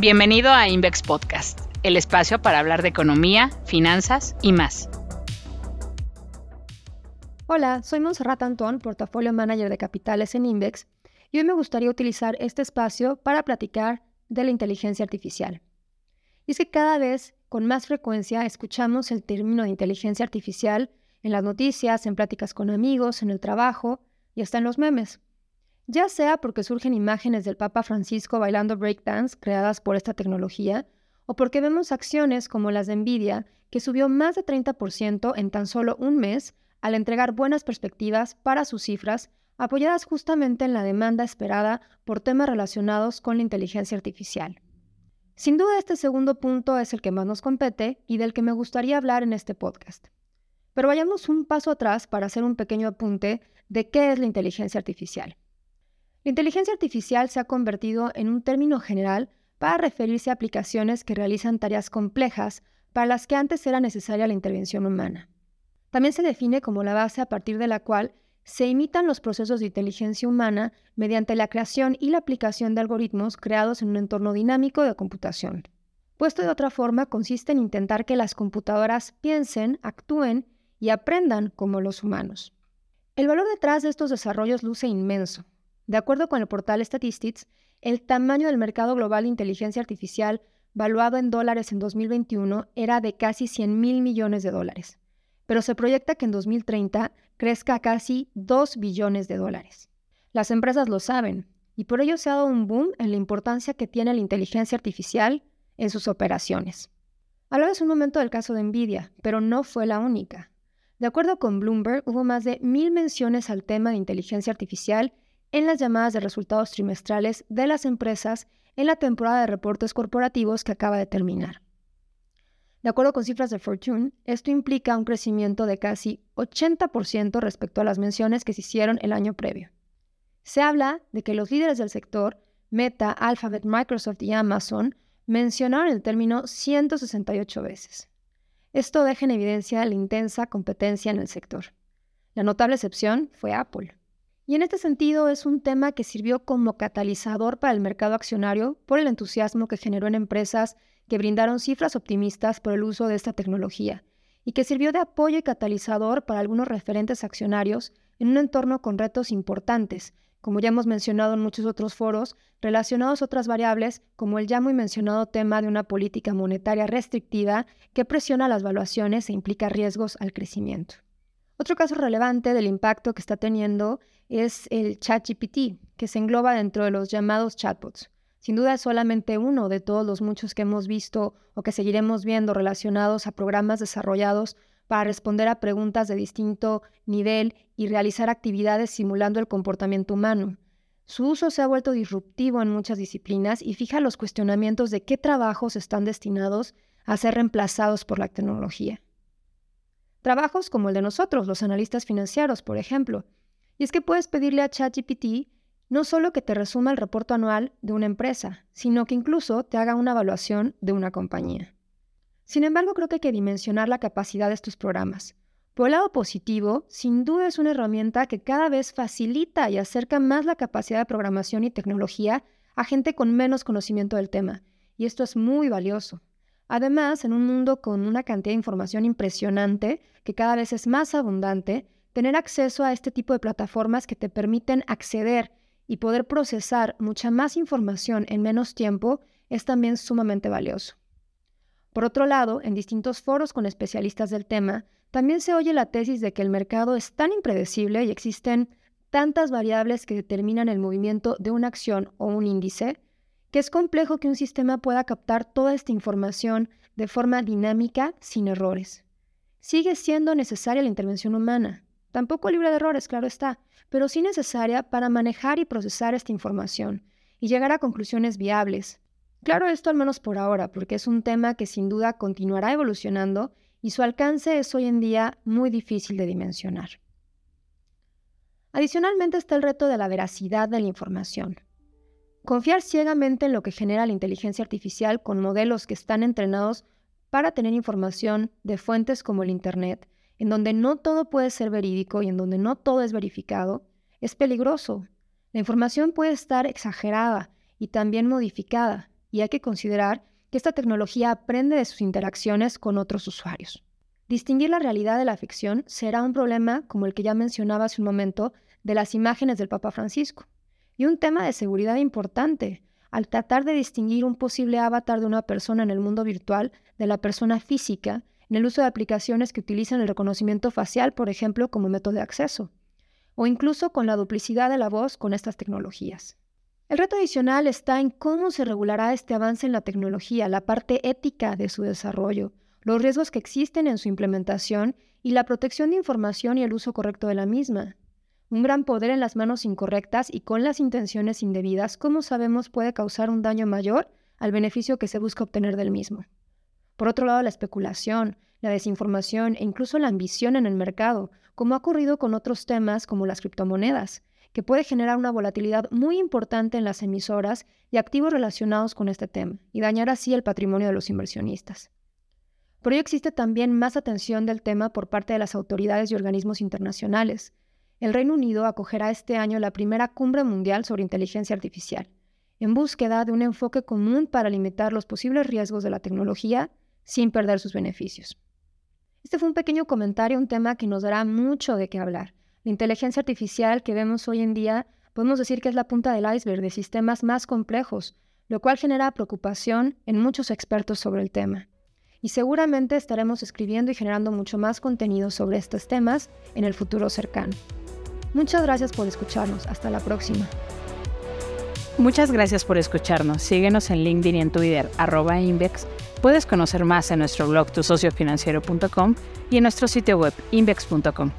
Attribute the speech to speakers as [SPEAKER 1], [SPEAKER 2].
[SPEAKER 1] Bienvenido a Invex Podcast, el espacio para hablar de economía, finanzas y más.
[SPEAKER 2] Hola, soy Monserrat Antón, portafolio manager de capitales en Invex, y hoy me gustaría utilizar este espacio para platicar de la inteligencia artificial. Y que cada vez con más frecuencia escuchamos el término de inteligencia artificial en las noticias, en pláticas con amigos, en el trabajo y hasta en los memes ya sea porque surgen imágenes del Papa Francisco bailando breakdance creadas por esta tecnología, o porque vemos acciones como las de Nvidia, que subió más de 30% en tan solo un mes al entregar buenas perspectivas para sus cifras, apoyadas justamente en la demanda esperada por temas relacionados con la inteligencia artificial. Sin duda este segundo punto es el que más nos compete y del que me gustaría hablar en este podcast. Pero vayamos un paso atrás para hacer un pequeño apunte de qué es la inteligencia artificial. La inteligencia artificial se ha convertido en un término general para referirse a aplicaciones que realizan tareas complejas para las que antes era necesaria la intervención humana. También se define como la base a partir de la cual se imitan los procesos de inteligencia humana mediante la creación y la aplicación de algoritmos creados en un entorno dinámico de computación. Puesto de otra forma, consiste en intentar que las computadoras piensen, actúen y aprendan como los humanos. El valor detrás de estos desarrollos luce inmenso, de acuerdo con el portal Statistics, el tamaño del mercado global de inteligencia artificial, valuado en dólares en 2021, era de casi 100 mil millones de dólares, pero se proyecta que en 2030 crezca a casi 2 billones de dólares. Las empresas lo saben, y por ello se ha dado un boom en la importancia que tiene la inteligencia artificial en sus operaciones. Hablabas un momento del caso de Nvidia, pero no fue la única. De acuerdo con Bloomberg, hubo más de mil menciones al tema de inteligencia artificial en las llamadas de resultados trimestrales de las empresas en la temporada de reportes corporativos que acaba de terminar. De acuerdo con cifras de Fortune, esto implica un crecimiento de casi 80% respecto a las menciones que se hicieron el año previo. Se habla de que los líderes del sector, Meta, Alphabet, Microsoft y Amazon, mencionaron el término 168 veces. Esto deja en evidencia la intensa competencia en el sector. La notable excepción fue Apple. Y en este sentido es un tema que sirvió como catalizador para el mercado accionario por el entusiasmo que generó en empresas que brindaron cifras optimistas por el uso de esta tecnología y que sirvió de apoyo y catalizador para algunos referentes accionarios en un entorno con retos importantes, como ya hemos mencionado en muchos otros foros, relacionados a otras variables como el ya muy mencionado tema de una política monetaria restrictiva que presiona las valuaciones e implica riesgos al crecimiento. Otro caso relevante del impacto que está teniendo es el ChatGPT, que se engloba dentro de los llamados chatbots. Sin duda es solamente uno de todos los muchos que hemos visto o que seguiremos viendo relacionados a programas desarrollados para responder a preguntas de distinto nivel y realizar actividades simulando el comportamiento humano. Su uso se ha vuelto disruptivo en muchas disciplinas y fija los cuestionamientos de qué trabajos están destinados a ser reemplazados por la tecnología. Trabajos como el de nosotros, los analistas financieros, por ejemplo. Y es que puedes pedirle a ChatGPT no solo que te resuma el reporte anual de una empresa, sino que incluso te haga una evaluación de una compañía. Sin embargo, creo que hay que dimensionar la capacidad de estos programas. Por el lado positivo, sin duda es una herramienta que cada vez facilita y acerca más la capacidad de programación y tecnología a gente con menos conocimiento del tema, y esto es muy valioso. Además, en un mundo con una cantidad de información impresionante, que cada vez es más abundante, tener acceso a este tipo de plataformas que te permiten acceder y poder procesar mucha más información en menos tiempo es también sumamente valioso. Por otro lado, en distintos foros con especialistas del tema, también se oye la tesis de que el mercado es tan impredecible y existen tantas variables que determinan el movimiento de una acción o un índice, que es complejo que un sistema pueda captar toda esta información de forma dinámica sin errores. Sigue siendo necesaria la intervención humana, tampoco libre de errores, claro está, pero sí necesaria para manejar y procesar esta información y llegar a conclusiones viables. Claro esto al menos por ahora, porque es un tema que sin duda continuará evolucionando y su alcance es hoy en día muy difícil de dimensionar. Adicionalmente está el reto de la veracidad de la información. Confiar ciegamente en lo que genera la inteligencia artificial con modelos que están entrenados para tener información de fuentes como el Internet, en donde no todo puede ser verídico y en donde no todo es verificado, es peligroso. La información puede estar exagerada y también modificada, y hay que considerar que esta tecnología aprende de sus interacciones con otros usuarios. Distinguir la realidad de la ficción será un problema como el que ya mencionaba hace un momento de las imágenes del Papa Francisco, y un tema de seguridad importante, al tratar de distinguir un posible avatar de una persona en el mundo virtual de la persona física en el uso de aplicaciones que utilizan el reconocimiento facial, por ejemplo, como método de acceso, o incluso con la duplicidad de la voz con estas tecnologías. El reto adicional está en cómo se regulará este avance en la tecnología, la parte ética de su desarrollo, los riesgos que existen en su implementación y la protección de información y el uso correcto de la misma. Un gran poder en las manos incorrectas y con las intenciones indebidas, como sabemos, puede causar un daño mayor al beneficio que se busca obtener del mismo. Por otro lado, la especulación, la desinformación e incluso la ambición en el mercado, como ha ocurrido con otros temas como las criptomonedas, que puede generar una volatilidad muy importante en las emisoras y activos relacionados con este tema, y dañar así el patrimonio de los inversionistas. Por ello existe también más atención del tema por parte de las autoridades y organismos internacionales, el Reino Unido acogerá este año la primera cumbre mundial sobre inteligencia artificial, en búsqueda de un enfoque común para limitar los posibles riesgos de la tecnología sin perder sus beneficios. Este fue un pequeño comentario, un tema que nos dará mucho de qué hablar. La inteligencia artificial que vemos hoy en día podemos decir que es la punta del iceberg de sistemas más complejos, lo cual genera preocupación en muchos expertos sobre el tema. Y seguramente estaremos escribiendo y generando mucho más contenido sobre estos temas en el futuro cercano. Muchas gracias por escucharnos. Hasta la próxima.
[SPEAKER 1] Muchas gracias por escucharnos. Síguenos en LinkedIn y en Twitter, arroba Invex. Puedes conocer más en nuestro blog tusociofinanciero.com y en nuestro sitio web invex.com.